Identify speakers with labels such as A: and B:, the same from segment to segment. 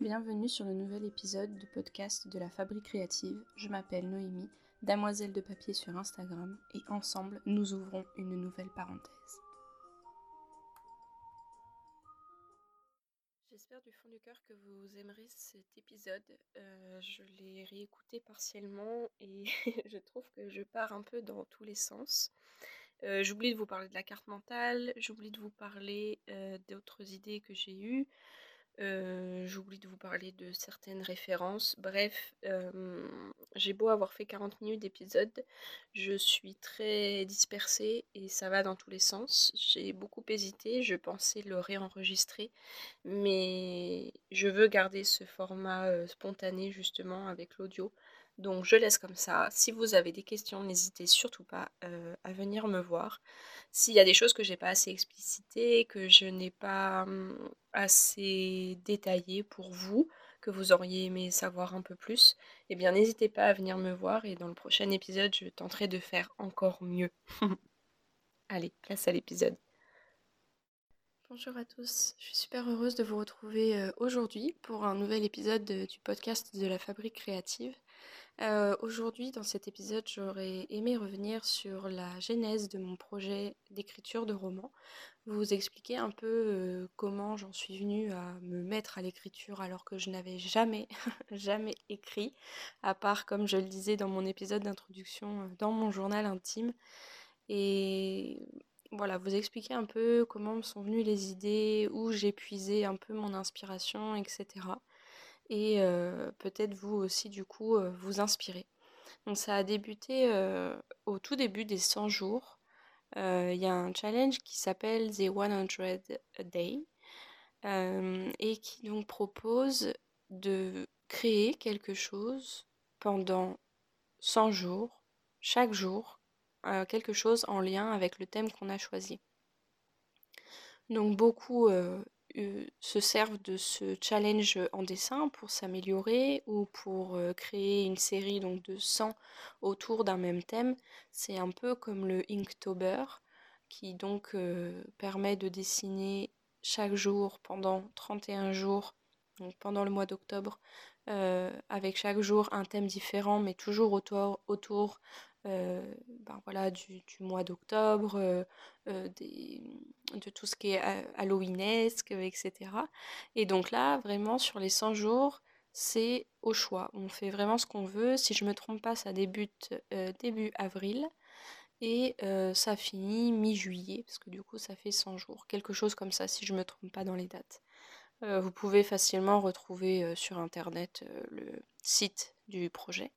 A: Bienvenue sur le nouvel épisode du podcast de la Fabrique créative. Je m'appelle Noémie, damoiselle de papier sur Instagram, et ensemble nous ouvrons une nouvelle parenthèse. J'espère du fond du cœur que vous aimerez cet épisode. Euh, je l'ai réécouté partiellement et je trouve que je pars un peu dans tous les sens. Euh, j'oublie de vous parler de la carte mentale, j'oublie de vous parler euh, d'autres idées que j'ai eues. Euh, j'oublie de vous parler de certaines références. Bref, j'ai beau avoir fait 40 minutes d'épisode, je suis très dispersée et ça va dans tous les sens. J'ai beaucoup hésité, je pensais le réenregistrer, mais je veux garder ce format spontané justement avec l'audio. Donc je laisse comme ça. Si vous avez des questions, n'hésitez surtout pas euh, à venir me voir. S'il y a des choses que j'ai pas assez explicitées, que je n'ai pas hum, assez détaillées pour vous, que vous auriez aimé savoir un peu plus, eh bien n'hésitez pas à venir me voir et dans le prochain épisode, je tenterai de faire encore mieux. Allez, place à l'épisode. Bonjour à tous, je suis super heureuse de vous retrouver euh, aujourd'hui pour un nouvel épisode du podcast de la Fabrique créative. Euh, aujourd'hui, dans cet épisode, j'aurais aimé revenir sur la genèse de mon projet d'écriture de roman, vous expliquer un peu euh, comment j'en suis venue à me mettre à l'écriture alors que je n'avais jamais, jamais écrit, à part, comme je le disais dans mon épisode d'introduction, euh, dans mon journal intime. Et voilà, vous expliquer un peu comment me sont venues les idées, où j'ai puisé un peu mon inspiration, etc et peut-être vous aussi du coup vous inspirer. Donc ça a débuté au tout début des 100 jours. Il y a un challenge qui s'appelle The 100 Day et qui donc propose de créer quelque chose pendant 100 jours, chaque jour, quelque chose en lien avec le thème qu'on a choisi. Donc beaucoup se servent de ce challenge en dessin pour s'améliorer ou pour créer une série de 100 autour d'un même thème. C'est un peu comme le Inktober qui donc permet de dessiner chaque jour pendant 31 jours, donc pendant le mois d'octobre, avec chaque jour un thème différent mais toujours autour, euh, ben voilà, du, mois d'octobre, euh, euh, de tout ce qui est halloweenesque, etc. Et donc là, vraiment, sur les 100 jours, c'est au choix. On fait vraiment ce qu'on veut. Si je me trompe pas, ça débute début avril et ça finit mi-juillet, parce que du coup, ça fait 100 jours. Quelque chose comme ça, si je me trompe pas dans les dates. vous pouvez facilement retrouver sur Internet le site du projet.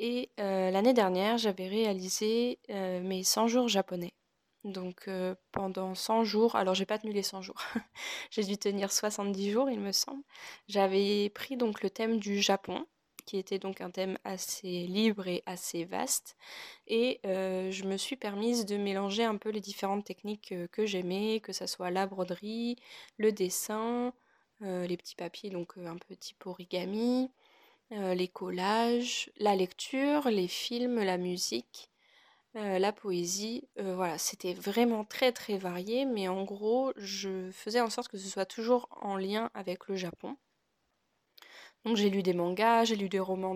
A: Et l'année dernière, j'avais réalisé mes 100 jours japonais. Donc pendant 100 jours, alors j'ai pas tenu les 100 jours, j'ai dû tenir 70 jours il me semble. J'avais pris donc le thème du Japon, qui était donc un thème assez libre et assez vaste. Et je me suis permise de mélanger un peu les différentes techniques que j'aimais, que ce soit la broderie, le dessin, les petits papiers, donc un peu type origami, euh, les collages, la lecture, les films, la musique, euh, la poésie. Euh, voilà, c'était vraiment très très varié, mais en gros, je faisais en sorte que ce soit toujours en lien avec le Japon. Donc j'ai lu des mangas, j'ai lu des romans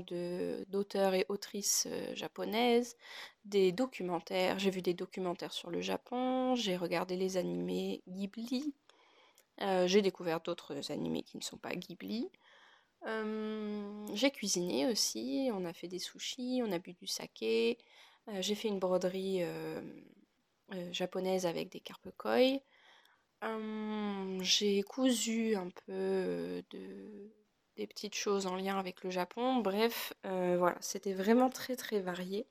A: d'auteurs et autrices japonaises, des documentaires, j'ai vu des documentaires sur le Japon, j'ai regardé les animés Ghibli, j'ai découvert d'autres animés qui ne sont pas Ghibli j'ai cuisiné aussi, on a fait des sushis, on a bu du saké, j'ai fait une broderie japonaise avec des carpe koi. j'ai cousu un peu de, des petites choses en lien avec le Japon. Bref, voilà, c'était vraiment très très varié.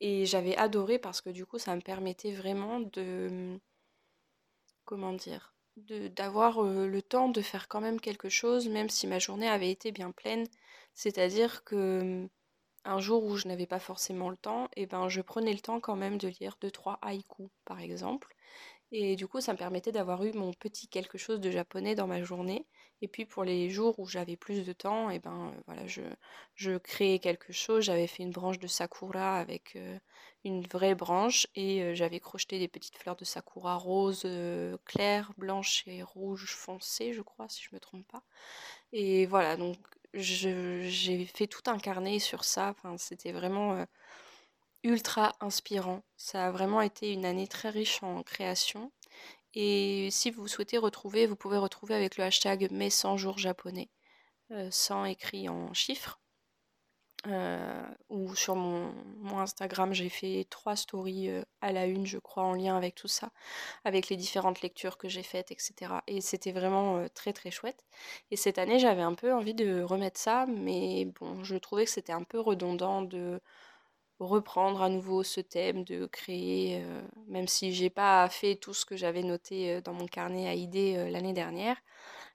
A: Et j'avais adoré parce que du coup, ça me permettait vraiment de... Comment dire d'avoir le temps de faire quand même quelque chose, même si ma journée avait été bien pleine. C'est-à-dire que mmh, un jour où je n'avais pas forcément le temps, et eh ben je prenais le temps quand même de lire deux trois haïkus par exemple. Et du coup, ça me permettait d'avoir eu mon petit quelque chose de japonais dans ma journée. Et puis pour les jours où j'avais plus de temps, et eh ben voilà, je, je créais quelque chose. J'avais fait une branche de sakura avec une vraie branche et j'avais crocheté des petites fleurs de sakura roses claires, blanches et rouges foncées, je crois, si je me trompe pas. Et voilà, donc j'ai fait tout un carnet sur ça. Enfin, c'était vraiment ultra inspirant. Ça a vraiment été une année très riche en création. Et si vous souhaitez retrouver, vous pouvez retrouver avec le hashtag mes 100 jours japonais, 100 écrit en chiffres. Euh, ou sur mon, Instagram, j'ai fait trois stories euh, à la une, je crois, en lien avec tout ça, avec les différentes lectures que j'ai faites, etc. Et c'était vraiment euh, très très chouette. Et cette année, j'avais un peu envie de remettre ça, mais bon, je trouvais que c'était un peu redondant de reprendre à nouveau ce thème, de créer, même si j'ai pas fait tout ce que j'avais noté dans mon carnet à idées l'année dernière.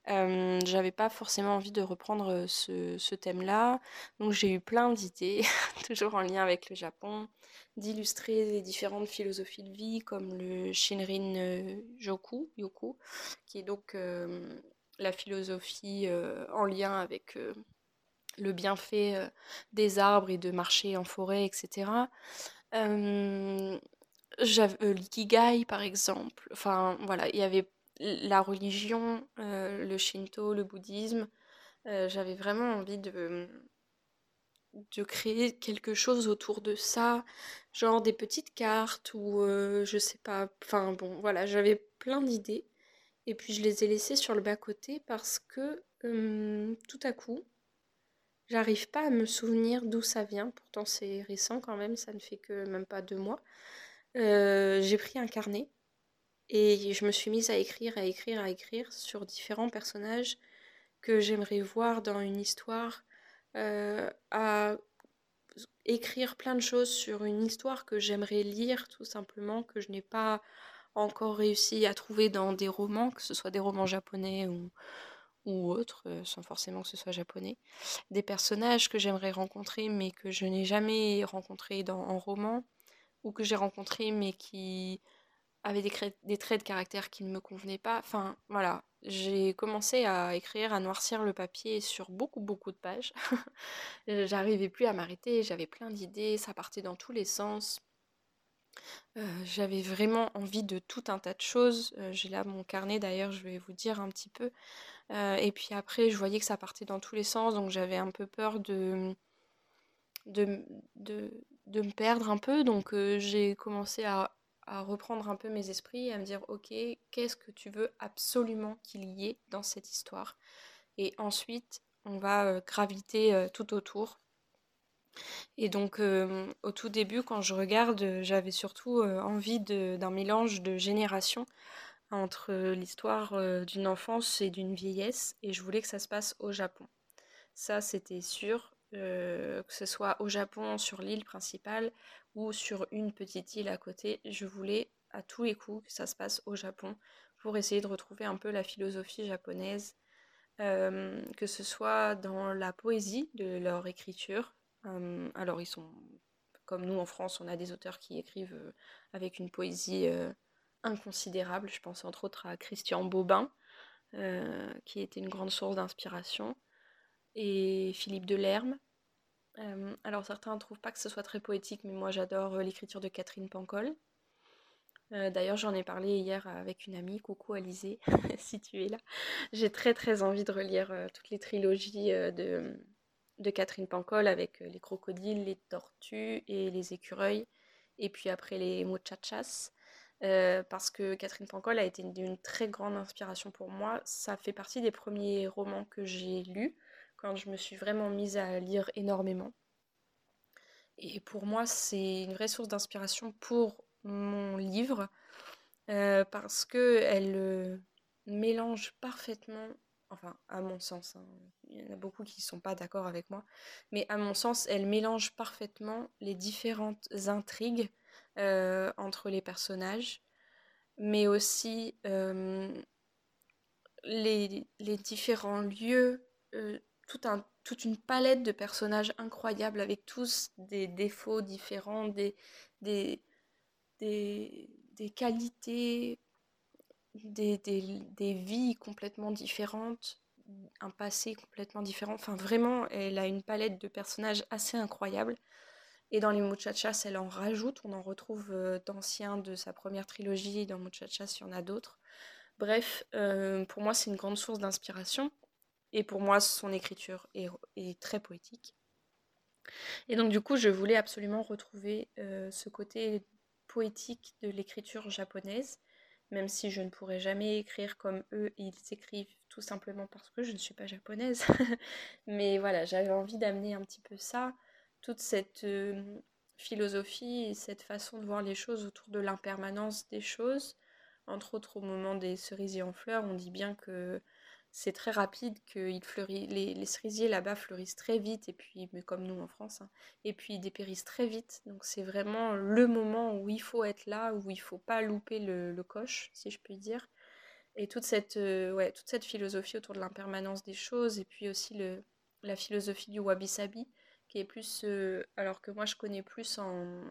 A: Euh, j'avais pas forcément envie de reprendre ce, thème-là, donc j'ai eu plein d'idées, toujours en lien avec le Japon, d'illustrer les différentes philosophies de vie comme le Shinrin Yoku, qui est donc la philosophie en lien avec le bienfait des arbres et de marcher en forêt, etc. L'ikigai par exemple, enfin voilà, il y avait la religion, euh, le shinto, le bouddhisme, euh, j'avais vraiment envie de, de créer quelque chose autour de ça, genre des petites cartes ou euh, je sais pas, enfin bon voilà, j'avais plein d'idées et puis je les ai laissées sur le bas-côté parce que tout à coup, j'arrive pas à me souvenir d'où ça vient, pourtant c'est récent quand même, ça ne fait que même pas deux mois. j'ai pris un carnet et je me suis mise à écrire, à écrire, à écrire sur différents personnages que j'aimerais voir dans une histoire, euh, à écrire plein de choses sur une histoire que j'aimerais lire tout simplement, que je n'ai pas encore réussi à trouver dans des romans, que ce soit des romans japonais ou, ou autres, euh, sans forcément que ce soit japonais. Des personnages que j'aimerais rencontrer mais que je n'ai jamais rencontrés dans, en roman, ou que j'ai rencontrés mais qui avait des, traits de caractère qui ne me convenaient pas. Enfin, voilà, j'ai commencé à écrire, à noircir le papier sur beaucoup, beaucoup de pages. J'arrivais plus à m'arrêter, j'avais plein d'idées, ça partait dans tous les sens. Euh, j'avais vraiment envie de tout un tas de choses. Euh, j'ai là mon carnet d'ailleurs, je vais vous dire un petit peu. Euh, et puis après, je voyais que ça partait dans tous les sens, donc j'avais un peu peur de, de, de, de me perdre un peu. Donc j'ai commencé à reprendre un peu mes esprits et à me dire ok qu'est-ce que tu veux absolument qu'il y ait dans cette histoire? Et ensuite on va euh, graviter euh, tout autour. Et donc euh, au tout début quand je regarde j'avais surtout envie d'un mélange de générations entre l'histoire d'une enfance et d'une vieillesse et je voulais que ça se passe au Japon. Ça c'était sûr que ce soit au Japon sur l'île principale ou sur une petite île à côté. Je voulais à tous les coups que ça se passe au Japon pour essayer de retrouver un peu la philosophie japonaise, euh, que ce soit dans la poésie de leur écriture. Euh, alors ils sont comme nous en France, on a des auteurs qui écrivent euh, avec une poésie inconsidérable. Je pense entre autres à Christian Bobin, qui était une grande source d'inspiration, et Philippe Delerme, euh, alors certains ne trouvent pas que ce soit très poétique, mais moi j'adore euh, l'écriture de Catherine Pancol. Euh, d'ailleurs j'en ai parlé hier avec une amie, coucou Alizée, si tu es là. J'ai très très envie de relire toutes les trilogies de, de, Catherine Pancol avec les crocodiles, les tortues et les écureuils, et puis après les muchachas. parce que Catherine Pancol a été une très grande inspiration pour moi. Ça fait partie des premiers romans que j'ai lus quand je me suis vraiment mise à lire énormément. Et pour moi, c'est une vraie source d'inspiration pour mon livre euh, parce que elle euh, mélange parfaitement, enfin à mon sens, hein, il y en a beaucoup qui ne sont pas d'accord avec moi, mais à mon sens, elle mélange parfaitement les différentes intrigues euh, entre les personnages, mais aussi les, les, différents lieux toute une palette de personnages incroyables avec tous des défauts différents, des, qualités des, des, vies complètement différentes, un passé complètement différent. Enfin, vraiment, elle a une palette de personnages assez incroyable. Et dans les muchachas, elle en rajoute. On en retrouve euh, d'anciens de sa première trilogie. Dans muchachas, il y en a d'autres. Bref, euh, pour moi, c'est une grande source d'inspiration. Et pour moi, son écriture est, très poétique. Et donc, du coup, je voulais absolument retrouver euh, ce côté poétique de l'écriture japonaise, même si je ne pourrais jamais écrire comme eux, ils écrivent tout simplement parce que je ne suis pas japonaise. Mais voilà, j'avais envie d'amener un petit peu ça, toute cette euh, philosophie et cette façon de voir les choses autour de l'impermanence des choses. Entre autres, au moment des cerisiers en fleurs, on dit bien que c'est très rapide, que les, cerisiers là-bas fleurissent très vite, et puis, mais comme nous en France, hein, et puis ils dépérissent très vite. Donc c'est vraiment le moment où il faut être là, où il faut pas louper le, coche, si je puis dire. Et toute cette, euh, ouais, toute cette philosophie autour de l'impermanence des choses, et puis aussi le, la philosophie du wabi-sabi, qui est plus, euh, alors que moi je connais plus en,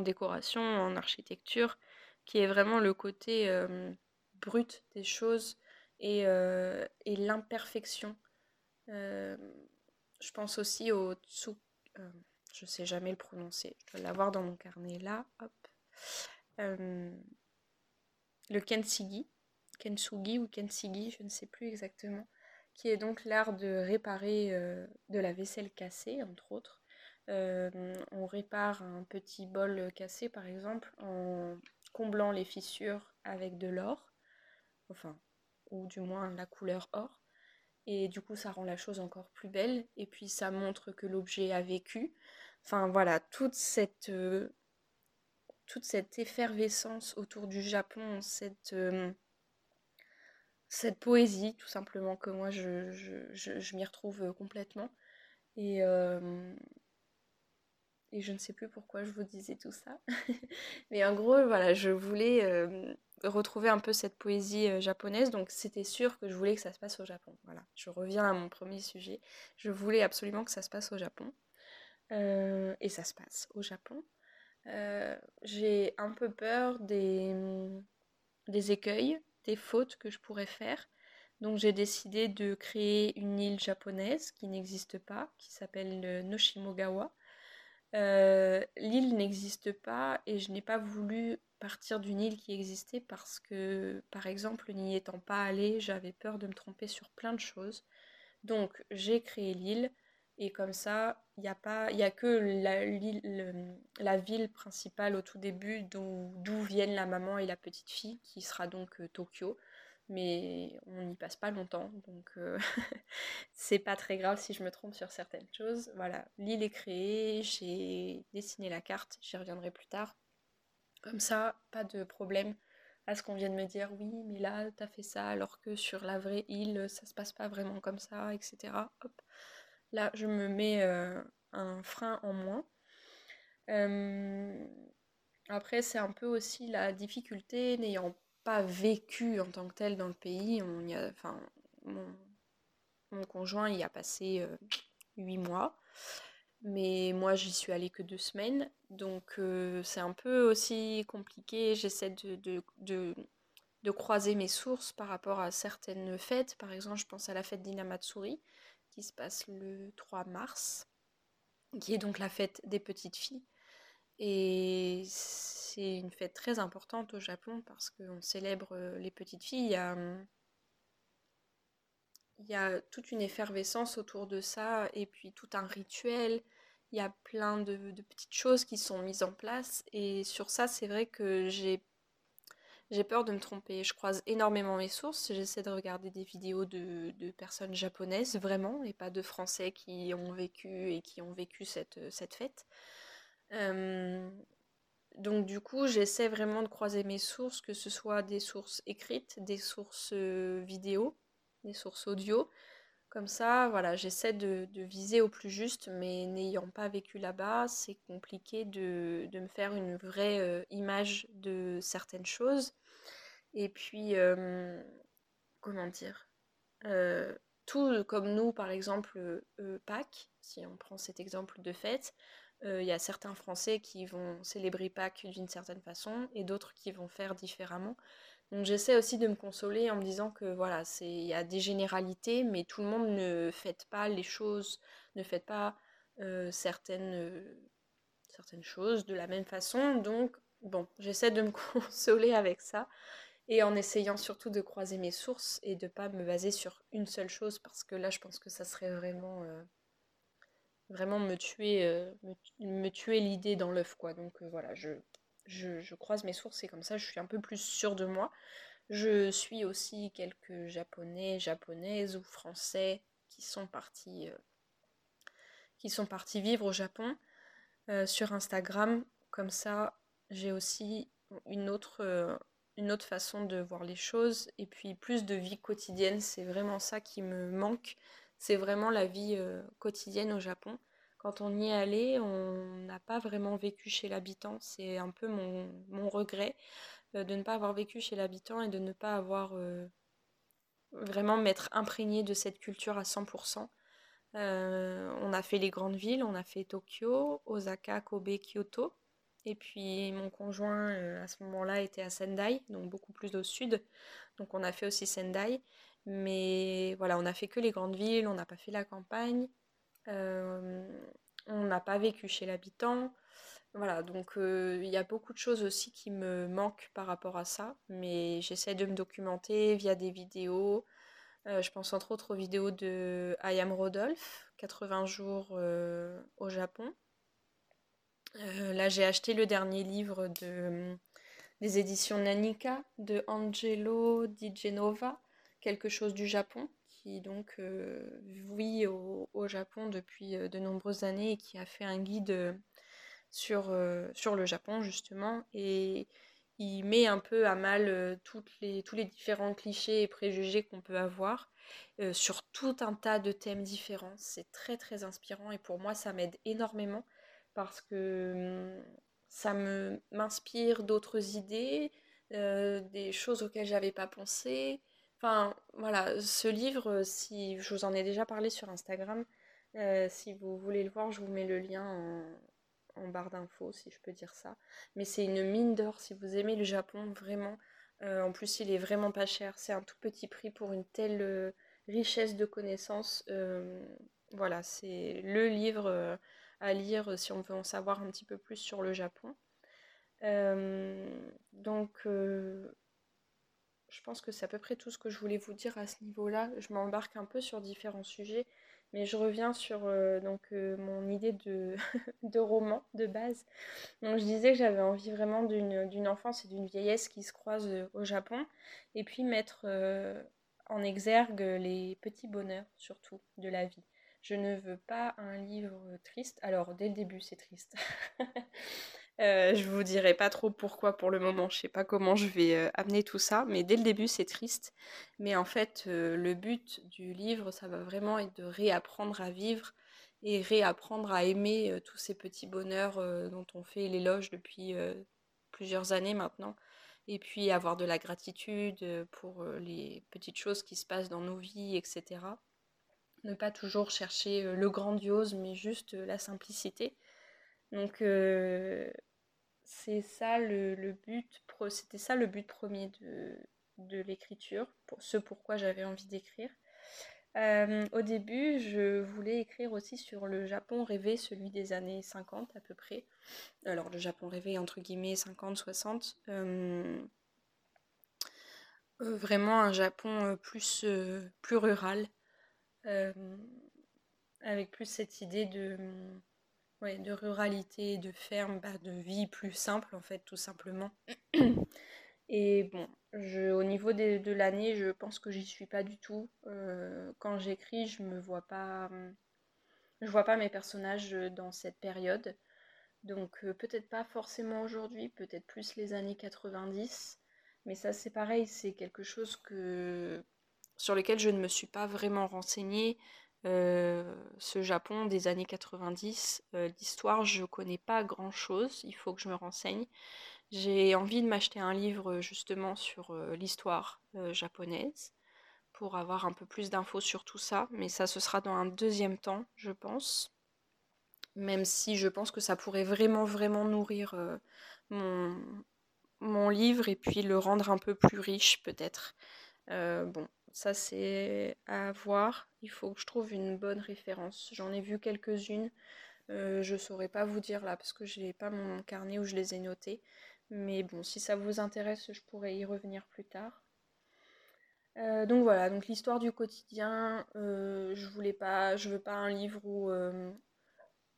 A: décoration, en architecture, qui est vraiment le côté euh, brut des choses euh, et, l'imperfection. Euh, je pense aussi au tsu, euh, je sais jamais le prononcer, je dois l'avoir dans mon carnet là, hop. le kensugi, kensugi ou kensigi, je ne sais plus exactement, qui est donc l'art de réparer de la vaisselle cassée, entre autres. on répare un petit bol cassé, par exemple, en comblant les fissures avec de l'or. Enfin, ou du moins la couleur or. Et du coup, ça rend la chose encore plus belle. Et puis, ça montre que l'objet a vécu. Enfin, voilà, toute cette, euh, toute cette effervescence autour du Japon, cette, euh, cette poésie, tout simplement, que moi, je, je, m'y retrouve complètement. Et, euh, et je ne sais plus pourquoi je vous disais tout ça. Mais en gros, voilà, je voulais retrouver un peu cette poésie euh, japonaise. Donc c'était sûr que je voulais que ça se passe au Japon. Voilà, je reviens à mon premier sujet. Je voulais absolument que ça se passe au Japon. Euh, et ça se passe au Japon. Euh, j'ai un peu peur des, des écueils, des fautes que je pourrais faire. Donc j'ai décidé de créer une île japonaise qui n'existe pas, qui s'appelle Noshimogawa. L'île n'existe pas et je n'ai pas voulu partir d'une île qui existait parce que, par exemple, n'y étant pas allée, j'avais peur de me tromper sur plein de choses. Donc j'ai créé l'île et comme ça, il n'y a pas, il a que la, la, ville principale au tout début d'où viennent la maman et la petite fille, qui sera donc euh, Tokyo. Mais on n'y passe pas longtemps, donc euh, c'est pas très grave si je me trompe sur certaines choses. Voilà, l'île est créée, j'ai dessiné la carte, j'y reviendrai plus tard. Comme ça, pas de problème à ce qu'on vienne me dire oui, mais là, t'as fait ça, alors que sur la vraie île, ça se passe pas vraiment comme ça, etc. Hop. Là, je me mets euh, un frein en moins. Après, c'est un peu aussi la difficulté n'ayant pas vécu en tant que tel dans le pays. On y a, enfin, mon, conjoint y a passé euh, huit mois. Mais moi, j'y suis allée que deux semaines. Donc, euh, c'est un peu aussi compliqué. J'essaie de, de, croiser mes sources par rapport à certaines fêtes. Par exemple, je pense à la fête d'Inamatsuri, qui se passe le 3 mars, qui est donc la fête des petites filles. Et c'est une fête très importante au Japon parce qu'on célèbre euh, les petites filles. Il y a, il y a toute une effervescence autour de ça et puis tout un rituel il y a plein de, petites choses qui sont mises en place. Et sur ça, c'est vrai que j'ai j'ai peur de me tromper. Je croise énormément mes sources. J'essaie de regarder des vidéos de, personnes japonaises, vraiment, et pas de Français qui ont vécu et qui ont vécu cette, cette fête. Euh, donc du coup, j'essaie vraiment de croiser mes sources, que ce soit des sources écrites, des sources euh, vidéo, des sources audio, comme ça, voilà, j'essaie de, viser au plus juste, mais n'ayant pas vécu là-bas, c'est compliqué de, me faire une vraie euh, image de certaines choses. Et puis, euh, comment dire euh, Tout comme nous, par exemple, Pâques, si on prend cet exemple de fête, il y a certains Français qui vont célébrer Pâques d'une certaine façon et d'autres qui vont faire différemment. Donc j'essaie aussi de me consoler en me disant que voilà, c'est il y a des généralités, mais tout le monde ne fait pas les choses, ne fait pas certaines, certaines choses de la même façon. Donc bon, j'essaie de me consoler avec ça et en essayant surtout de croiser mes sources et de pas me baser sur une seule chose parce que là je pense que ça serait vraiment vraiment me tuer me, tuer l'idée dans l'œuf quoi donc voilà je, je, croise mes sources et comme ça je suis un peu plus sûre de moi je suis aussi quelques japonais japonaises ou français qui sont partis qui sont partis vivre au Japon sur Instagram comme ça j'ai aussi une autre une autre façon de voir les choses et puis plus de vie quotidienne. C'est vraiment ça qui me manque. C'est vraiment la vie euh, quotidienne au Japon. Quand on y est allé, on n'a pas vraiment vécu chez l'habitant. C'est un peu mon, regret euh, de ne pas avoir vécu chez l'habitant et de ne pas avoir euh, vraiment m'être imprégné de cette culture à 100%. on a fait les grandes villes, on a fait Tokyo, Osaka, Kobe, Kyoto. Et puis mon conjoint euh, à ce moment-là était à Sendai, donc beaucoup plus au sud. Donc on a fait aussi Sendai. Mais voilà, on n'a fait que les grandes villes, on n'a pas fait la campagne. Euh, on n'a pas vécu chez l'habitant. Voilà, donc euh, il y a beaucoup de choses aussi qui me manquent par rapport à ça. Mais j'essaie de me documenter via des vidéos. je pense entre autres aux vidéos de I Am Rodolphe, 80 jours au Japon. Euh, là, j'ai acheté le dernier livre de, des éditions Nanika de Angelo Di Genova, quelque chose du Japon, qui donc euh, vit au, Japon depuis euh, de nombreuses années et qui a fait un guide sur, sur le Japon justement. Et il met un peu à mal les, tous les différents clichés et préjugés qu'on peut avoir. sur tout un tas de thèmes différents. C'est très très inspirant et pour moi ça m'aide énormément parce que hum, ça m'inspire d'autres idées, euh, des choses auxquelles j'avais pas pensé. Enfin, voilà, ce livre, si je vous en ai déjà parlé sur Instagram, euh, si vous voulez le voir, je vous mets le lien en, barre d'infos, si je peux dire ça. Mais c'est une mine d'or si vous aimez le Japon, vraiment. Euh, en plus, il est vraiment pas cher. C'est un tout petit prix pour une telle richesse de connaissances. voilà, c'est le livre à lire euh, si on veut en savoir un petit peu plus sur le Japon. Euh, donc, euh, je pense que c'est à peu près tout ce que je voulais vous dire à ce niveau-là. Je m'embarque un peu sur différents sujets, mais je reviens sur donc, mon idée de, roman de base. Donc, je disais que j'avais envie vraiment d'une enfance et d'une vieillesse qui se croisent au Japon, et puis mettre en exergue les petits bonheurs surtout de la vie. Je ne veux pas un livre triste. Alors, dès le début, c'est triste. euh, je vous dirai pas trop pourquoi pour le moment. Je sais pas comment je vais euh, amener tout ça, mais dès le début, c'est triste. Mais en fait, euh, le but du livre, ça va vraiment être de réapprendre à vivre et réapprendre à aimer euh, tous ces petits bonheurs dont on fait l'éloge depuis plusieurs années maintenant. Et puis avoir de la gratitude pour les petites choses qui se passent dans nos vies, etc ne pas toujours chercher le grandiose, mais juste la simplicité. Donc euh, c'est ça le, but, c'était ça le but premier de, l'écriture, ce pourquoi j'avais envie d'écrire. au début, je voulais écrire aussi sur le Japon rêvé, celui des années 50 à peu près. Alors le Japon rêvé entre guillemets 50-60. vraiment un Japon plus, rural, euh, avec plus cette idée de, ouais, de ruralité, de ferme, bah, de vie plus simple en fait, tout simplement. Et bon, je, au niveau de l'année, je pense que j'y suis pas du tout. Euh, quand j'écris, je me vois pas, je vois pas mes personnages dans cette période. Donc euh, peut-être pas forcément aujourd'hui, peut-être plus les années 90. Mais ça c'est pareil, c'est quelque chose que sur lesquels je ne me suis pas vraiment renseignée. Euh, ce Japon des années 90, euh, l'histoire, je connais pas grand chose, il faut que je me renseigne. J'ai envie de m'acheter un livre justement sur euh, l'histoire japonaise pour avoir un peu plus d'infos sur tout ça, mais ça ce sera dans un deuxième temps, je pense. même si je pense que ça pourrait vraiment, vraiment nourrir mon, mon livre et puis le rendre un peu plus riche peut-être. bon, ça c'est à voir. Il faut que je trouve une bonne référence. J'en ai vu quelques-unes. je saurais pas vous dire là parce que je n'ai pas mon carnet où je les ai notées. Mais bon, si ça vous intéresse, je pourrais y revenir plus tard. Euh, donc voilà, donc l'histoire du quotidien, euh, je voulais pas, je veux pas un livre où euh,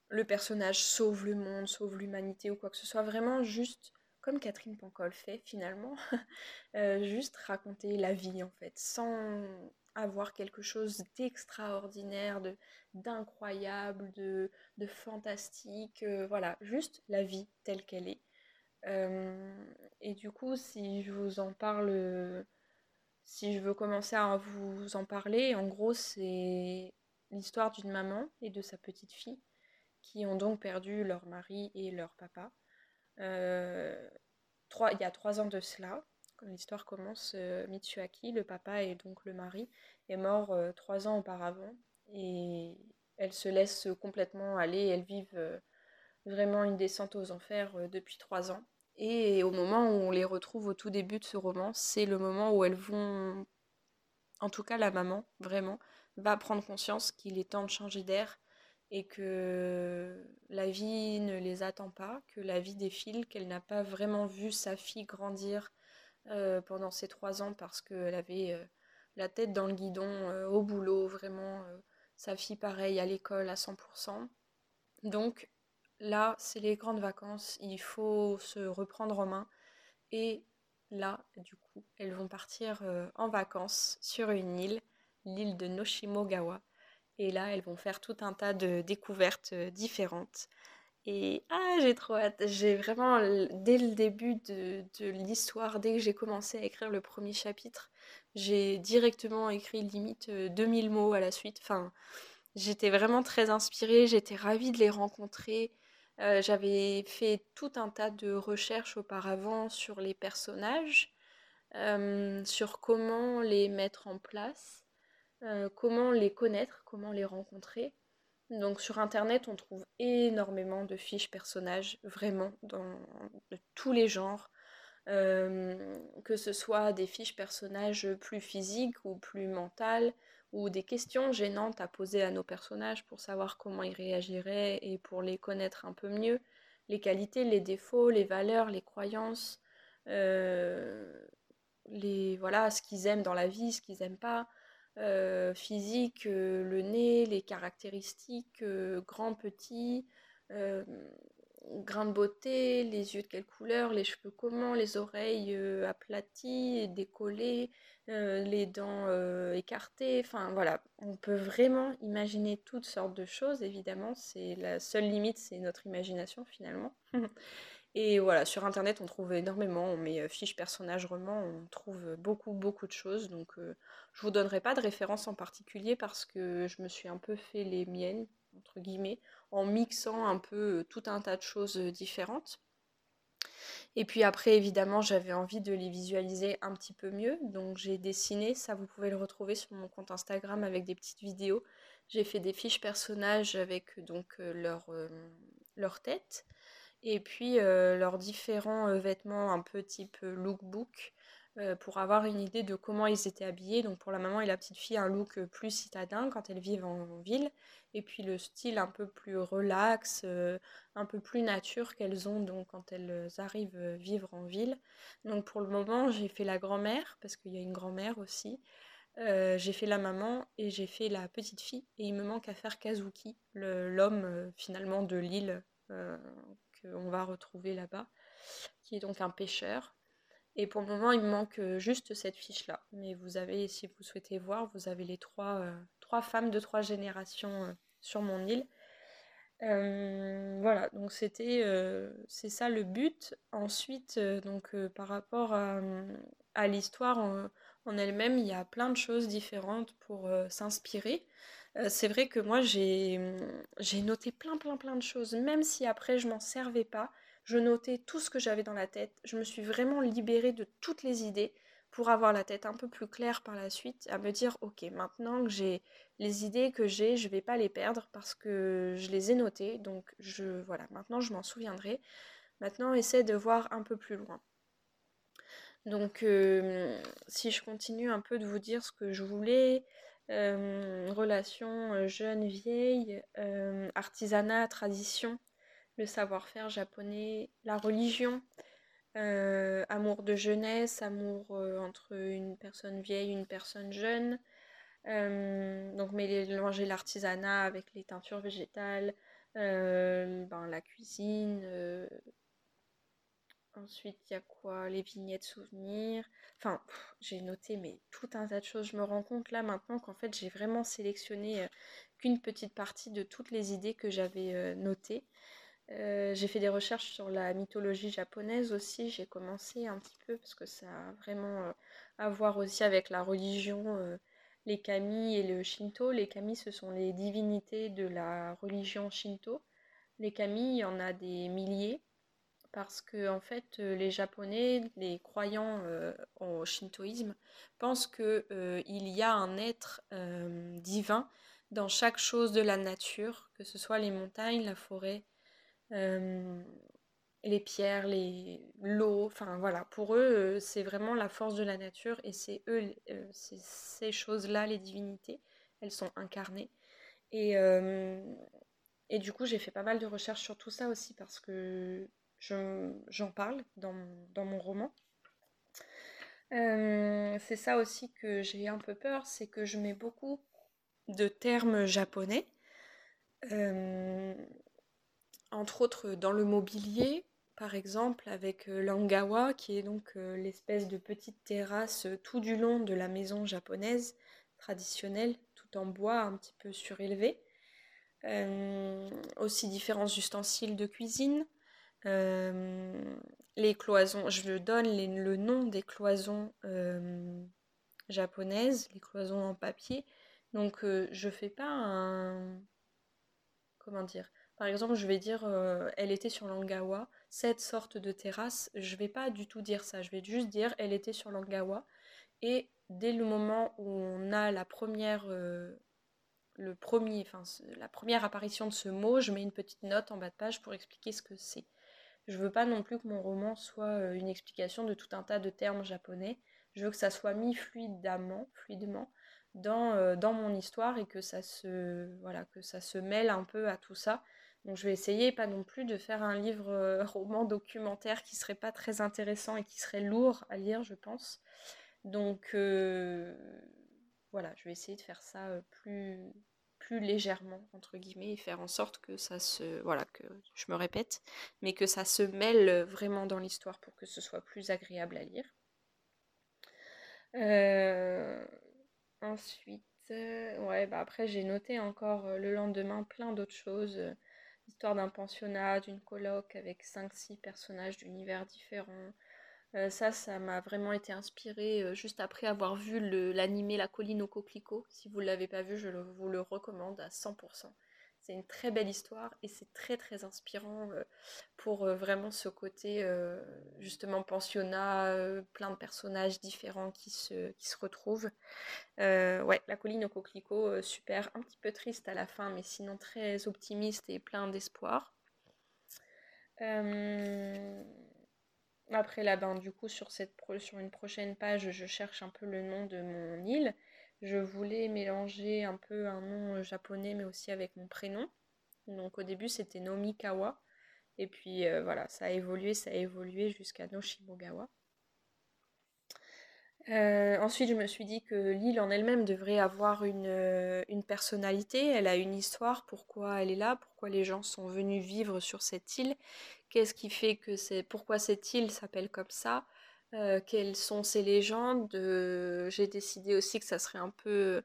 A: le personnage sauve le monde, sauve l'humanité ou quoi que ce soit, vraiment juste comme Catherine Pancol fait finalement, juste raconter la vie en fait, sans avoir quelque chose d'extraordinaire, de d'incroyable, de, de fantastique, voilà, juste la vie telle qu'elle est. et du coup, si je vous en parle si je veux commencer à vous en parler, en gros, c'est l'histoire d'une maman et de sa petite fille qui ont donc perdu leur mari et leur papa. Euh, il y a trois ans de cela, quand l'histoire commence, euh, Mitsuaki, le papa et donc le mari, est mort euh, trois ans auparavant et elle se laisse complètement aller. Elles vivent vraiment une descente aux enfers depuis trois ans. Et au moment où on les retrouve au tout début de ce roman, c'est le moment où elles vont, en tout cas la maman, vraiment, va prendre conscience qu'il est temps de changer d'air et que la vie ne les attend pas, que la vie défile, qu'elle n'a pas vraiment vu sa fille grandir euh, pendant ces trois ans parce qu'elle avait euh, la tête dans le guidon, euh, au boulot, vraiment, sa fille pareil à l'école à 100%. Donc là, c'est les grandes vacances, il faut se reprendre en main. Et là, du coup, elles vont partir en vacances sur une île, l'île de Noshimogawa. Et là, elles vont faire tout un tas de découvertes euh, différentes. Et ah, j'ai trop hâte. J'ai vraiment, dès le début de, l'histoire, dès que j'ai commencé à écrire le premier chapitre, j'ai directement écrit limite 2000 euh, mots à la suite. Enfin, j'étais vraiment très inspirée, j'étais ravie de les rencontrer. Euh, j'avais fait tout un tas de recherches auparavant sur les personnages, sur comment les mettre en place, euh, comment les connaître, comment les rencontrer. Donc sur internet, on trouve énormément de fiches personnages, vraiment, dans de tous les genres. que ce soit des fiches personnages plus physiques ou plus mentales, ou des questions gênantes à poser à nos personnages pour savoir comment ils réagiraient et pour les connaître un peu mieux, les qualités, les défauts, les valeurs, les croyances, euh, les voilà ce qu'ils aiment dans la vie, ce qu'ils n'aiment pas, euh, physique, euh, le nez, les caractéristiques, grand, petit, grain de beauté, les yeux de quelle couleur, les cheveux comment, les oreilles aplaties, décollées, euh, les dents euh, écartées, enfin voilà, on peut vraiment imaginer toutes sortes de choses, évidemment, c'est la seule limite, c'est notre imagination finalement. Et voilà, sur internet on trouve énormément, on met euh, fiches personnages romans, on trouve beaucoup beaucoup de choses, donc je vous donnerai pas de référence en particulier parce que je me suis un peu fait les miennes, entre guillemets, en mixant un peu tout un tas de choses différentes. Et puis après, évidemment, j'avais envie de les visualiser un petit peu mieux. Donc j'ai dessiné, ça vous pouvez le retrouver sur mon compte Instagram avec des petites vidéos. J'ai fait des fiches personnages avec donc euh, euh, leur tête et puis euh, leurs différents vêtements un peu type lookbook pour avoir une idée de comment ils étaient habillés. Donc pour la maman et la petite fille, un look plus citadin quand elles vivent en ville et puis le style un peu plus relax, euh, un peu plus nature qu'elles ont donc quand elles arrivent euh, vivre en ville. Donc pour le moment, j'ai fait la grand-mère parce qu'il y a une grand-mère aussi. Euh, j'ai fait la maman et j'ai fait la petite fille et il me manque à faire Kazuki, l'homme finalement de l'île qu'on va retrouver là-bas, qui est donc un pêcheur. Et pour le moment, il me manque juste cette fiche-là. Mais vous avez, si vous souhaitez voir, vous avez les trois, trois femmes de trois générations sur mon île. Euh, voilà, donc c'était euh, c'est ça le but. Ensuite, euh, donc par rapport à, l'histoire en, elle-même, il y a plein de choses différentes pour s'inspirer. C'est vrai que moi j'ai noté plein plein plein de choses, même si après je m'en servais pas. Je notais tout ce que j'avais dans la tête. Je me suis vraiment libérée de toutes les idées pour avoir la tête un peu plus claire par la suite, à me dire ok, maintenant que j'ai les idées que j'ai, je vais pas les perdre parce que je les ai notées, donc je voilà, maintenant je m'en souviendrai. Maintenant, essaie de voir un peu plus loin. Donc, euh, si je continue un peu de vous dire ce que je voulais, euh, relation euh, jeune-vieille, artisanat, tradition, le savoir-faire japonais, la religion, amour de jeunesse, amour entre une personne vieille une personne jeune. donc mélanger l'artisanat avec les teintures végétales, ben, la cuisine, Ensuite, il y a quoi? Les vignettes souvenirs. Enfin, j'ai noté mais tout un tas de choses. Je me rends compte là maintenant qu'en fait j'ai vraiment sélectionné euh, qu'une petite partie de toutes les idées que j'avais euh, notées. Euh, j'ai fait des recherches sur la mythologie japonaise aussi. J'ai commencé un petit peu parce que ça a vraiment à voir aussi avec la religion, les kami et le shinto. Les kami, ce sont les divinités de la religion shinto. Les kami, il y en a des milliers parce que en fait euh, les japonais, les croyants euh, au shintoïsme pensent qu'il euh, y a un être divin dans chaque chose de la nature, que ce soit les montagnes, la forêt, les pierres, l'eau, enfin voilà, pour eux c'est vraiment la force de la nature et c'est eux ces choses-là les divinités, elles sont incarnées. Et et du coup, j'ai fait pas mal de recherches sur tout ça aussi parce que j'en parle dans, mon roman. Euh, c'est ça aussi que j'ai un peu peur, c'est que je mets beaucoup de termes japonais, euh, entre autres dans le mobilier, par exemple avec euh, l'angawa, qui est donc l'espèce de petite terrasse tout du long de la maison japonaise traditionnelle, tout en bois, un petit peu surélevé. aussi différents ustensiles de cuisine, euh, les cloisons, je donne le nom des cloisons euh, japonaises, les cloisons en papier. Donc euh, je fais pas un... Comment dire? Par exemple, je vais dire elle était sur l'Angawa, cette sorte de terrasse. Je vais pas du tout dire ça. Je vais juste dire elle était sur l'Angawa. Et dès le moment où on a la première la première apparition de ce mot, je mets une petite note en bas de page pour expliquer ce que c'est. Je veux pas non plus que mon roman soit euh, une explication de tout un tas de termes japonais. Je veux que ça soit mis fluidement, fluidement dans, euh, dans mon histoire et que ça se voilà que ça se mêle un peu à tout ça. Donc je vais essayer pas non plus de faire un livre euh, roman documentaire qui serait pas très intéressant et qui serait lourd à lire, je pense. Donc voilà, je vais essayer de faire ça plus plus légèrement entre guillemets et faire en sorte que ça se voilà que je me répète mais que ça se mêle vraiment dans l'histoire pour que ce soit plus agréable à lire. Euh, ensuite euh, ouais bah après j'ai noté encore euh, le lendemain plein d'autres choses. L'histoire d'un pensionnat d'une coloc avec 5-6 personnages d'univers différents euh, ça, ça m'a vraiment été inspiré euh, juste après avoir vu l'animé La colline au coquelicot. Si vous ne l'avez pas vu, je vous le recommande à 100%. C'est une très belle histoire et c'est très très inspirant euh, pour vraiment ce côté justement pensionnat, plein de personnages différents qui se, retrouvent. ouais, La colline au coquelicot, super, un petit peu triste à la fin, mais sinon très optimiste et plein d'espoir. Après là, ben, du coup, sur, cette sur une prochaine page, je cherche un peu le nom de mon île. Je voulais mélanger un peu un nom japonais, mais aussi avec mon prénom. Donc au début, c'était Nomikawa. Et puis euh, voilà, ça a évolué, ça a évolué jusqu'à Noshimogawa. Euh, ensuite, je me suis dit que l'île en elle-même devrait avoir une, euh, une, personnalité, elle a une histoire, pourquoi elle est là, pourquoi les gens sont venus vivre sur cette île, Qu'est-ce qui fait que c'est pourquoi cette île s'appelle comme ça? Euh, Quelles sont ses légendes? J'ai décidé aussi que ça serait un peu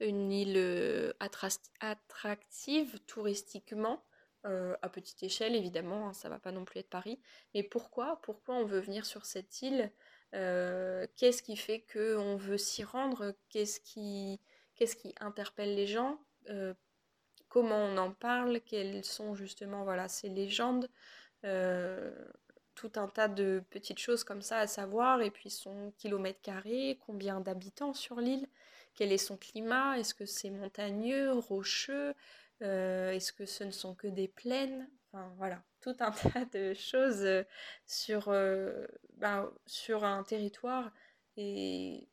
A: une île euh, attractive touristiquement. Euh, à petite échelle évidemment, hein, ça va pas non plus être Paris. Mais pourquoi? Pourquoi on veut venir sur cette île? Qu'est-ce qui fait qu'on veut s'y rendre? Qu'est-ce qui, qu'est-ce qui interpelle les gens? Comment on en parle? Quelles sont justement voilà, ces légendes? euh, tout un tas de petites choses comme ça à savoir, et puis son kilomètre carré, combien d'habitants sur l'île, quel est son climat, est-ce que c'est montagneux, rocheux, euh, est-ce que ce ne sont que des plaines, enfin voilà, tout un tas de choses euh, sur, euh, ben, sur un territoire et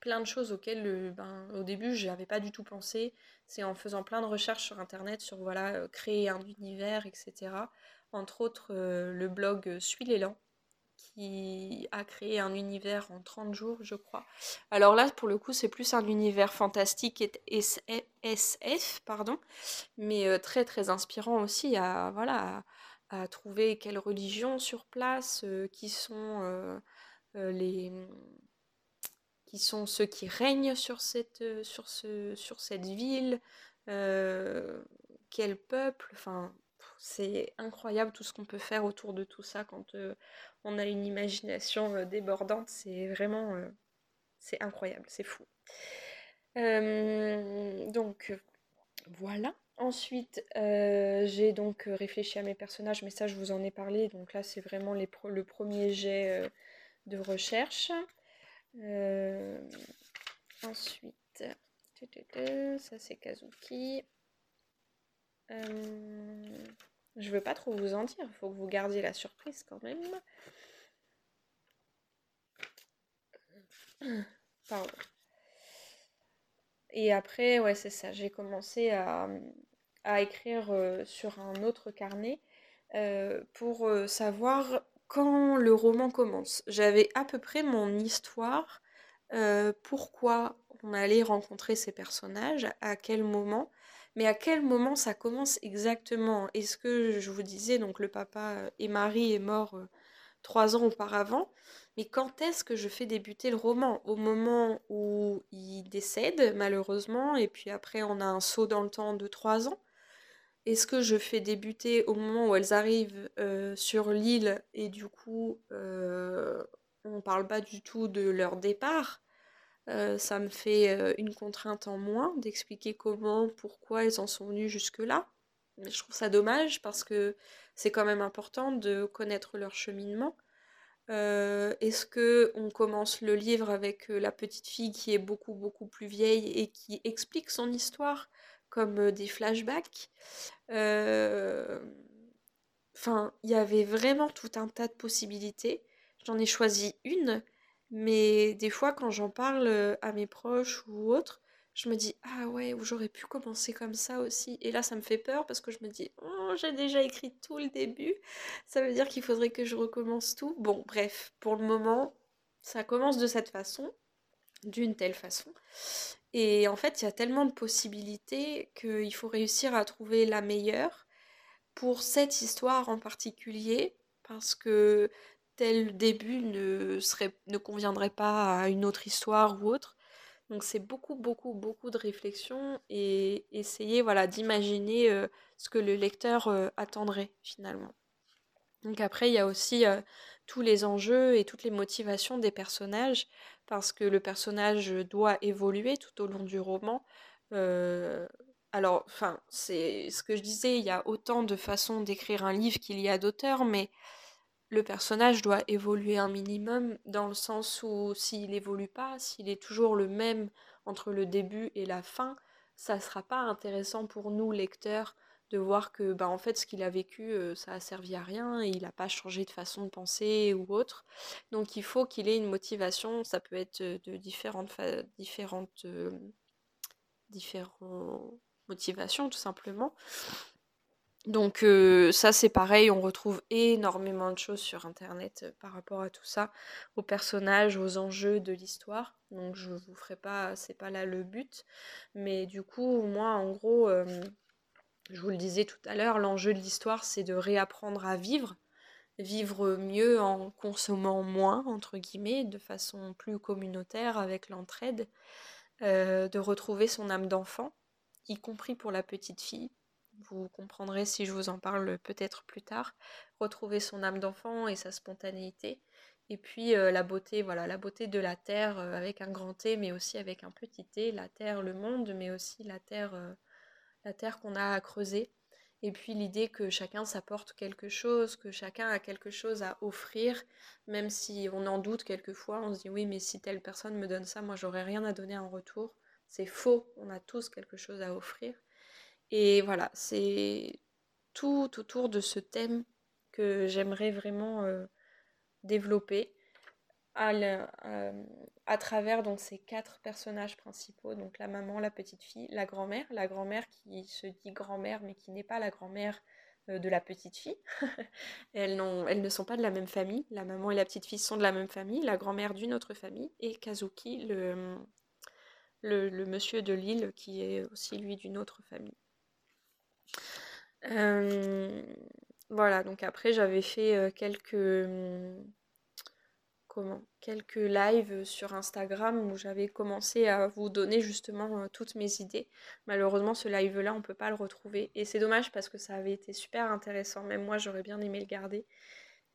A: plein de choses auxquelles ben, au début je n'avais pas du tout pensé. C'est en faisant plein de recherches sur internet sur voilà créer un univers, etc entre autres euh, le blog Suis l'élan qui a créé un univers en 30 jours, je crois. Alors là, pour le coup, c'est plus un univers fantastique et SF, pardon, mais euh, très très inspirant aussi à voilà trouver quelle religion sur place, euh, qui sont les qui sont ceux qui règnent sur cette sur ce sur cette ville, quel peuple, enfin c'est incroyable tout ce qu'on peut faire autour de tout ça quand on a une imagination débordante. C'est vraiment... Incroyable, c'est fou. donc voilà. Ensuite, j'ai donc réfléchi à mes personnages, mais ça je vous en ai parlé. Donc là, c'est vraiment le premier jet de recherche. ensuite, ça c'est Kazuki. Je veux pas trop vous en dire, faut que vous gardiez la surprise quand même. Pardon. Et après, ouais, c'est ça, j'ai commencé à, écrire euh, sur un autre carnet euh, pour euh, savoir quand le roman commence. J'avais à peu près mon histoire, pourquoi on allait rencontrer ces personnages, à quel moment. Mais à quel moment ça commence exactement? Est-ce que je vous disais, donc le papa euh, et Marie est mort euh, trois ans auparavant, mais quand est-ce que je fais débuter le roman? Au moment où il décède, malheureusement, et puis après on a un saut dans le temps de trois ans. Est-ce que je fais débuter au moment où elles arrivent euh, sur l'île et du coup on parle pas du tout de leur départ? Euh, ça me fait euh, une contrainte en moins d'expliquer comment, pourquoi elles en sont venues jusque-là. Mais je trouve ça dommage parce que c'est quand même important de connaître leur cheminement. Euh, est-ce que on commence le livre avec la petite fille qui est beaucoup beaucoup plus vieille et qui explique son histoire comme des flashbacks? Enfin, il y avait vraiment tout un tas de possibilités. J'en ai choisi une mais des fois, quand j'en parle euh, à mes proches ou autres, je me dis ah ouais, j'aurais pu commencer comme ça aussi. Et là, ça me fait peur parce que je me dis oh, j'ai déjà écrit tout le début. Ça veut dire qu'il faudrait que je recommence tout. Bon, bref, pour le moment, ça commence de cette façon, d'une telle façon. Et en fait, il y a tellement de possibilités qu'il faut réussir à trouver la meilleure pour cette histoire en particulier parce que tel début ne, serait, ne conviendrait pas à une autre histoire ou autre. Donc c'est beaucoup, beaucoup, beaucoup de réflexion et essayer voilà, d'imaginer euh, ce que le lecteur euh, attendrait finalement. Donc après, il y a aussi euh, tous les enjeux et toutes les motivations des personnages, parce que le personnage doit évoluer tout au long du roman. alors, enfin, c'est ce que je disais, il y a autant de façons d'écrire un livre qu'il y a d'auteurs, mais le personnage doit évoluer un minimum dans le sens où s'il évolue pas, s'il est toujours le même entre le début et la fin, ça sera pas intéressant pour nous lecteurs de voir que bah en fait ce qu'il a vécu euh, ça a servi à rien il n'a pas changé de façon de penser ou autre. Donc il faut qu'il ait une motivation, ça peut être de différentes différentes euh, différentes motivations tout simplement. Donc ça c'est pareil, on retrouve énormément de choses sur internet par rapport à tout ça, aux personnages, aux enjeux de l'histoire. Donc je vous ferai pas, c'est pas là le but. Mais du coup, moi en gros, je vous le disais tout à l'heure, l'enjeu de l'histoire c'est de réapprendre à vivre, vivre mieux en consommant moins, entre guillemets, de façon plus communautaire avec l'entraide, de retrouver son âme d'enfant, y compris pour la petite fille vous comprendrez si je vous en parle peut-être plus tard, retrouver son âme d'enfant et sa spontanéité. Et puis euh, la beauté, voilà, la beauté de la terre euh, avec un grand T, mais aussi avec un petit T, la terre, le monde, mais aussi la terre, euh, la terre qu'on a à creuser. Et puis l'idée que chacun s'apporte quelque chose, que chacun a quelque chose à offrir, même si on en doute quelquefois, on se dit oui mais si telle personne me donne ça, moi j'aurais rien à donner en retour. C'est faux, on a tous quelque chose à offrir. Et voilà, c'est tout autour de ce thème que j'aimerais vraiment euh, développer. À, euh, travers ces quatre personnages principaux, donc la maman, la petite fille, la grand-mère, la grand-mère qui se dit grand-mère mais qui n'est pas la grand-mère euh, de la petite fille. elles, elles ne sont pas de la même famille, la maman et la petite fille sont de la même famille, la grand-mère d'une autre famille, et Kazuki, le, le, monsieur de l'île qui est aussi lui d'une autre famille. Euh, voilà, donc après j'avais fait quelques quelques lives sur Instagram où j'avais commencé à vous donner justement euh, toutes mes idées. Malheureusement, ce live-là, on ne peut pas le retrouver. Et c'est dommage parce que ça avait été super intéressant. Même moi, j'aurais bien aimé le garder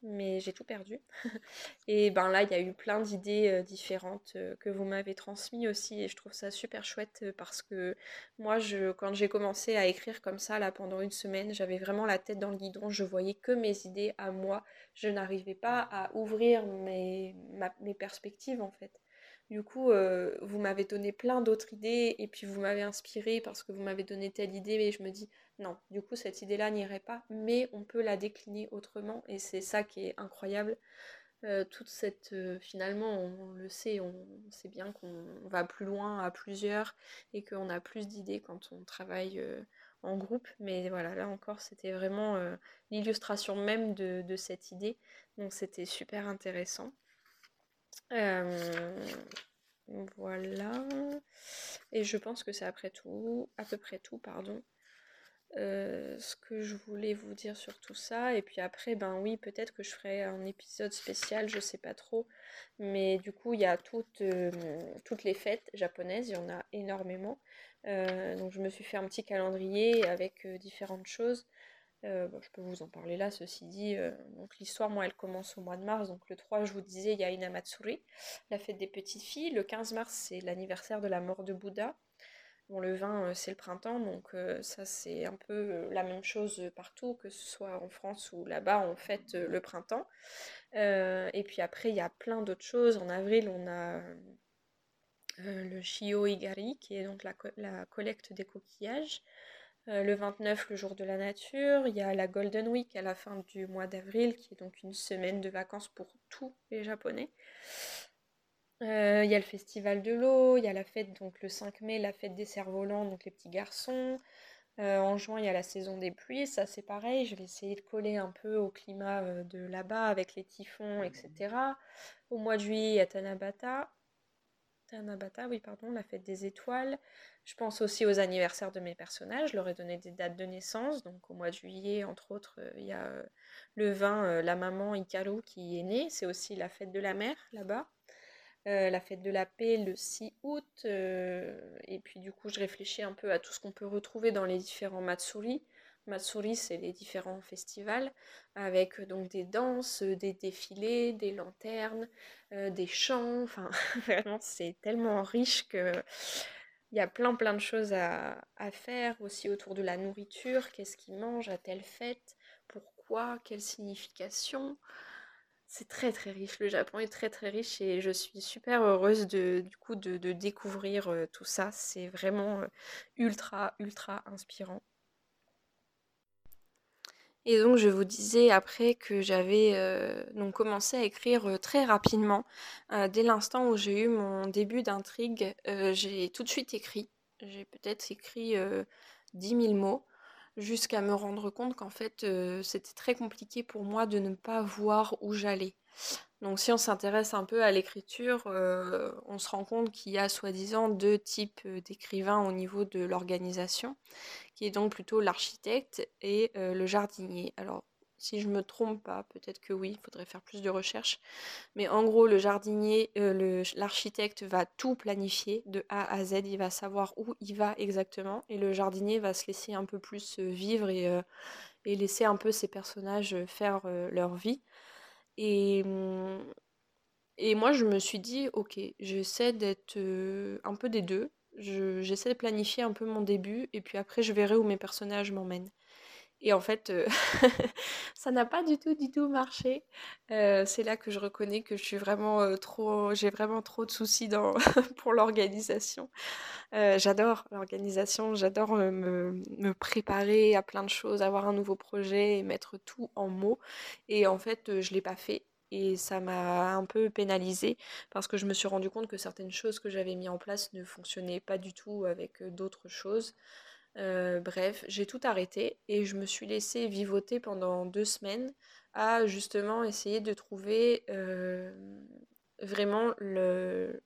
A: mais j'ai tout perdu. et ben là, il y a eu plein d'idées euh, différentes euh, que vous m'avez transmises aussi, et je trouve ça super chouette euh, parce que moi, je, quand j'ai commencé à écrire comme ça, là, pendant une semaine, j'avais vraiment la tête dans le guidon, je voyais que mes idées à moi, je n'arrivais pas à ouvrir mes, mes perspectives en fait. Du coup, vous m'avez donné plein d'autres idées et puis vous m'avez inspiré parce que vous m'avez donné telle idée et je me dis non, du coup cette idée-là n'irait pas, mais on peut la décliner autrement et c'est ça qui est incroyable. Euh, toute cette euh, finalement on, le sait on, sait bien qu'on va plus loin à plusieurs et qu'on a plus d'idées quand on travaille euh, en groupe. Mais voilà là encore c'était vraiment l'illustration même de, cette idée. Donc c'était super intéressant voilà et je pense que c'est après tout à peu près tout pardon euh, ce que je voulais vous dire sur tout ça. Et puis après, ben oui, peut-être que je ferai un épisode spécial, je sais pas trop. Mais du coup, il y a toutes, euh, toutes les fêtes japonaises, il y en a énormément. Euh, donc je me suis fait un petit calendrier avec différentes choses. Je peux vous en parler là, ceci dit. donc l'histoire, moi, elle commence au mois de mars. Donc le 3, je vous disais, il y a Inamatsuri, la fête des petites filles. Le 15 mars, c'est l'anniversaire de la mort de Bouddha le vin, euh, c'est le printemps, donc euh, ça c'est un peu euh, la même chose partout, que ce soit en France ou là-bas, on fête le printemps. et puis après, il y a plein d'autres choses. En avril, on a le Shio Igari, qui est donc la collecte des coquillages. Le 29, le jour de la nature. Il y a la Golden Week à la fin du mois d'avril, qui est donc une semaine de vacances pour tous les Japonais. Euh, il y a le festival de l'eau, il y a la fête, donc le 5 mai, la fête des cerfs-volants, donc les petits garçons. Euh, en juin, il y a la saison des pluies, ça c'est pareil, je vais essayer de coller un peu au climat euh, de là-bas avec les typhons, etc. Au mois de juillet, il y a Tanabata. Tanabata, oui, pardon, la fête des étoiles. Je pense aussi aux anniversaires de mes personnages, je leur ai donné des dates de naissance. Donc au mois de juillet, entre autres, il y a le 20, la maman Hikaru qui est née. C'est aussi la fête de la mer là-bas. Euh, la fête de la paix le 6 août. Euh, et puis du coup, je réfléchis un peu à tout ce qu'on peut retrouver dans les différents Matsuri. Matsuri, c'est les différents festivals avec euh, donc des danses, des défilés, des lanternes, des chants. Enfin, vraiment, c'est tellement riche que il y a plein plein de choses à, à faire aussi autour de la nourriture. Qu'est-ce qu'ils mangent à telle fête? Pourquoi? Quelle signification? C'est très très riche, le Japon est très très riche et je suis super heureuse de, du coup de, découvrir euh, tout ça. C'est vraiment euh, ultra ultra inspirant. Et donc je vous disais après que j'avais euh, donc commencé à écrire très rapidement. dès l'instant où j'ai eu mon début d'intrigue, j'ai tout de suite écrit. J'ai peut-être écrit 10 000 mots jusqu'à me rendre compte qu'en fait euh, c'était très compliqué pour moi de ne pas voir où j'allais. Donc si on s'intéresse un peu à l'écriture, euh, on se rend compte qu'il y a soi-disant deux types euh, d'écrivains au niveau de l'organisation, qui est donc plutôt l'architecte et le jardinier. Alors si je me trompe pas, peut-être que oui, il faudrait faire plus de recherches. Mais en gros, le jardinier, euh, l'architecte va tout planifier de A à Z. Il va savoir où il va exactement. Et le jardinier va se laisser un peu plus euh, vivre euh, et laisser un peu ses personnages faire leur vie. Et, hum, et moi, je me suis dit, ok, j'essaie d'être un peu des deux. J'essaie de planifier un peu mon début. Et puis après, je verrai où mes personnages m'emmènent. Et en fait, ça n'a pas du tout, du tout marché. c'est là que je reconnais que je suis vraiment trop, j'ai vraiment trop de soucis pour l'organisation. j'adore l'organisation, j'adore me, me, préparer à plein de choses, avoir un nouveau projet et mettre tout en mots. Et en fait, je l'ai pas fait et ça m'a un peu pénalisée parce que je me suis rendu compte que certaines choses que j'avais mis en place ne fonctionnaient pas du tout avec d'autres choses. Bref, j'ai tout arrêté et je me suis laissée vivoter pendant deux semaines à justement essayer de trouver vraiment le,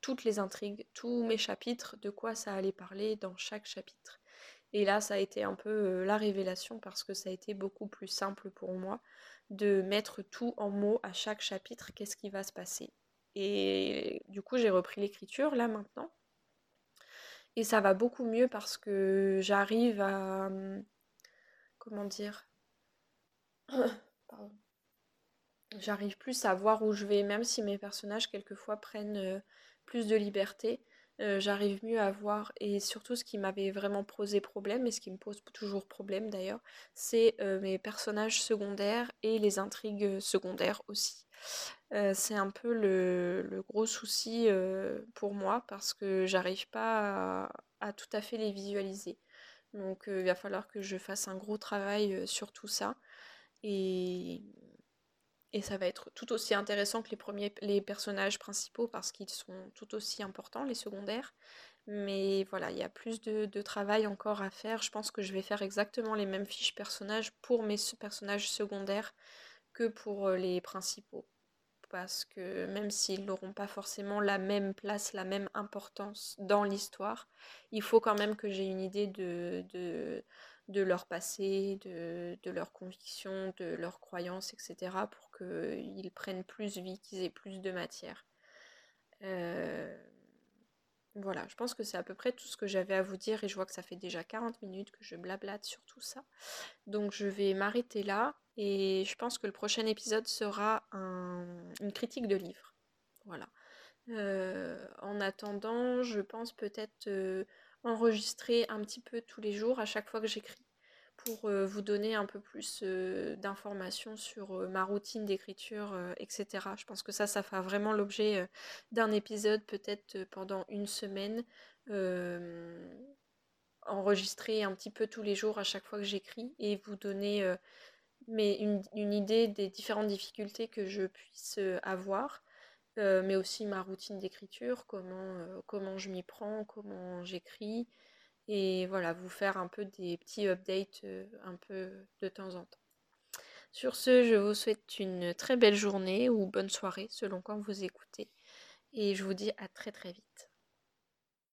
A: toutes les intrigues, tous mes chapitres, de quoi ça allait parler dans chaque chapitre. Et là, ça a été un peu la révélation parce que ça a été beaucoup plus simple pour moi de mettre tout en mots à chaque chapitre, qu'est-ce qui va se passer. Et du coup, j'ai repris l'écriture là maintenant. Et ça va beaucoup mieux parce que j'arrive à... Hum, comment dire J'arrive plus à voir où je vais, même si mes personnages quelquefois prennent euh, plus de liberté. Euh, j'arrive mieux à voir. Et surtout, ce qui m'avait vraiment posé problème, et ce qui me pose toujours problème d'ailleurs, c'est euh, mes personnages secondaires et les intrigues secondaires aussi. Euh, c'est un peu le, gros souci pour moi parce que j'arrive pas à, à, tout à fait les visualiser. Donc il va falloir que je fasse un gros travail sur tout ça. Et et ça va être tout aussi intéressant que les premiers les personnages principaux parce qu'ils sont tout aussi importants, les secondaires. Mais voilà, il y a plus de, travail encore à faire. Je pense que je vais faire exactement les mêmes fiches personnages pour mes personnages secondaires que pour euh, les principaux. Parce que même s'ils n'auront pas forcément la même place, la même importance dans l'histoire, il faut quand même que j'ai une idée de, de, de leur passé, de, de leurs convictions, de leurs croyances, etc. pour qu'ils prennent plus vie, qu'ils aient plus de matière. Euh, voilà, je pense que c'est à peu près tout ce que j'avais à vous dire et je vois que ça fait déjà 40 minutes que je blablate sur tout ça. Donc je vais m'arrêter là et je pense que le prochain épisode sera une critique de livre. Voilà. Euh, en attendant, je pense peut-être... Euh, enregistrer un petit peu tous les jours à chaque fois que j'écris pour euh, vous donner un peu plus euh, d'informations sur euh, ma routine d'écriture, etc. Je pense que ça, ça fera vraiment l'objet d'un épisode peut-être pendant une semaine. enregistrer un petit peu tous les jours à chaque fois que j'écris et vous donner une, une, idée des différentes difficultés que je puisse avoir euh, mais aussi ma routine d'écriture, comment, euh, comment je m'y prends, comment j'écris, et voilà, vous faire un peu des petits updates euh, un peu de temps en temps. Sur ce, je vous souhaite une très belle journée ou bonne soirée selon quand vous écoutez, et je vous dis à très très vite.